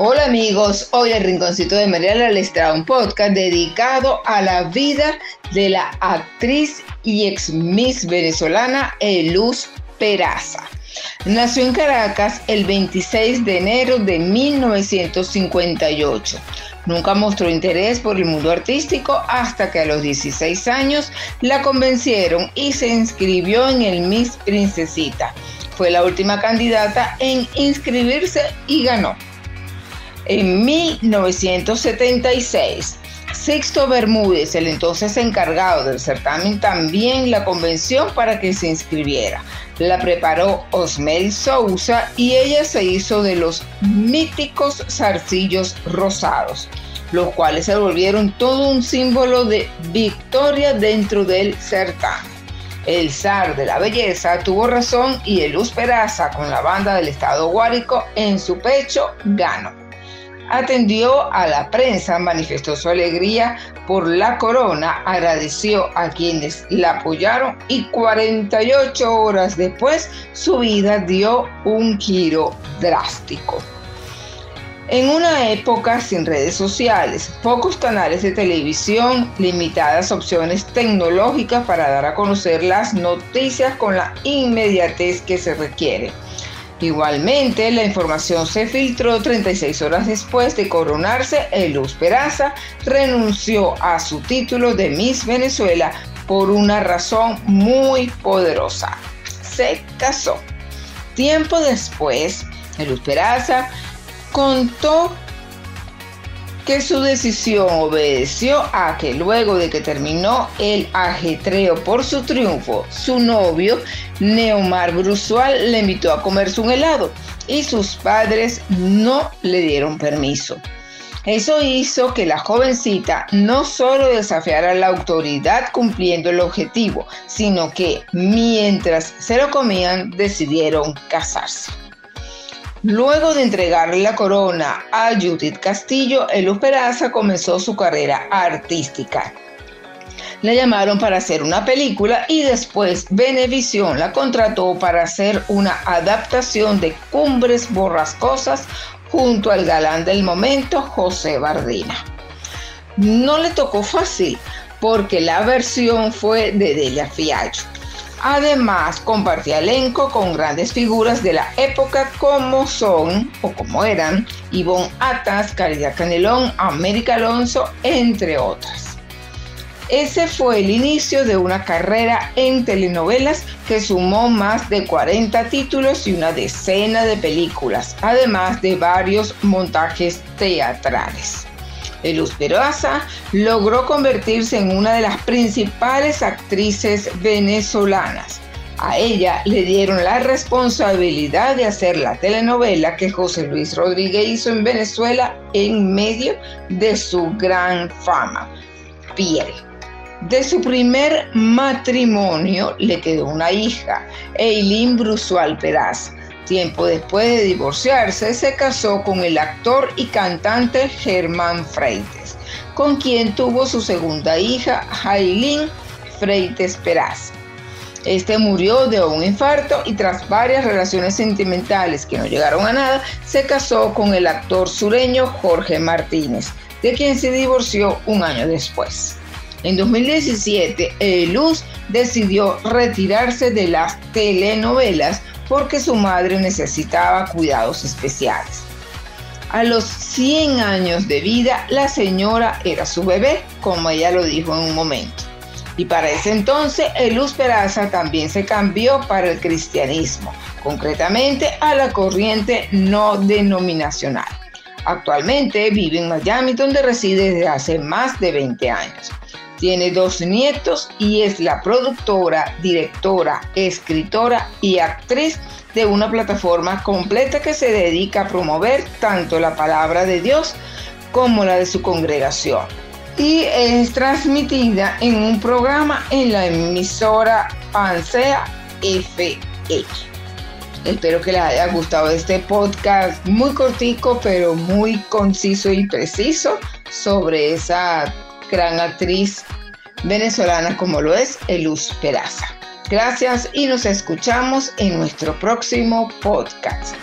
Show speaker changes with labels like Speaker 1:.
Speaker 1: Hola amigos, hoy el Rinconcito de Mariela les un podcast dedicado a la vida de la actriz y ex Miss venezolana Eluz Peraza. Nació en Caracas el 26 de enero de 1958. Nunca mostró interés por el mundo artístico hasta que a los 16 años la convencieron y se inscribió en el Miss Princesita. Fue la última candidata en inscribirse y ganó. En 1976, Sixto Bermúdez, el entonces encargado del certamen, también la convenció para que se inscribiera. La preparó Osmel Sousa y ella se hizo de los míticos zarcillos rosados, los cuales se volvieron todo un símbolo de victoria dentro del certamen. El zar de la belleza tuvo razón y el Luz Peraza con la banda del estado Guárico en su pecho ganó. Atendió a la prensa, manifestó su alegría por la corona, agradeció a quienes la apoyaron y 48 horas después su vida dio un giro drástico. En una época sin redes sociales, pocos canales de televisión, limitadas opciones tecnológicas para dar a conocer las noticias con la inmediatez que se requiere. Igualmente, la información se filtró 36 horas después de coronarse. Luz Peraza renunció a su título de Miss Venezuela por una razón muy poderosa. Se casó. Tiempo después, Luz Peraza contó que su decisión obedeció a que luego de que terminó el ajetreo por su triunfo, su novio, Neomar Brusual, le invitó a comerse un helado y sus padres no le dieron permiso. Eso hizo que la jovencita no solo desafiara la autoridad cumpliendo el objetivo, sino que mientras se lo comían decidieron casarse. Luego de entregarle la corona a Judith Castillo, Elus Peraza comenzó su carrera artística. La llamaron para hacer una película y después Venevisión la contrató para hacer una adaptación de Cumbres Borrascosas junto al galán del momento, José Bardina. No le tocó fácil porque la versión fue de Delia Fiallo. Además, compartía elenco con grandes figuras de la época como son o como eran Ivonne Atas, Caridad Canelón, América Alonso, entre otras. Ese fue el inicio de una carrera en telenovelas que sumó más de 40 títulos y una decena de películas, además de varios montajes teatrales. Luz Peraza logró convertirse en una de las principales actrices venezolanas. A ella le dieron la responsabilidad de hacer la telenovela que José Luis Rodríguez hizo en Venezuela en medio de su gran fama, Piel. De su primer matrimonio le quedó una hija, Eileen Brusual Peraza. Tiempo después de divorciarse, se casó con el actor y cantante Germán Freites, con quien tuvo su segunda hija, Jailín Freites Peraz. Este murió de un infarto y tras varias relaciones sentimentales que no llegaron a nada, se casó con el actor sureño Jorge Martínez, de quien se divorció un año después. En 2017, Luz decidió retirarse de las telenovelas porque su madre necesitaba cuidados especiales. A los 100 años de vida, la señora era su bebé, como ella lo dijo en un momento. Y para ese entonces, Luz Peraza también se cambió para el cristianismo, concretamente a la corriente no denominacional. Actualmente vive en Miami, donde reside desde hace más de 20 años. Tiene dos nietos y es la productora, directora, escritora y actriz de una plataforma completa que se dedica a promover tanto la palabra de Dios como la de su congregación. Y es transmitida en un programa en la emisora Pansea FX. Espero que les haya gustado este podcast muy cortico, pero muy conciso y preciso sobre esa gran actriz venezolana como lo es Eluz Peraza. Gracias y nos escuchamos en nuestro próximo podcast.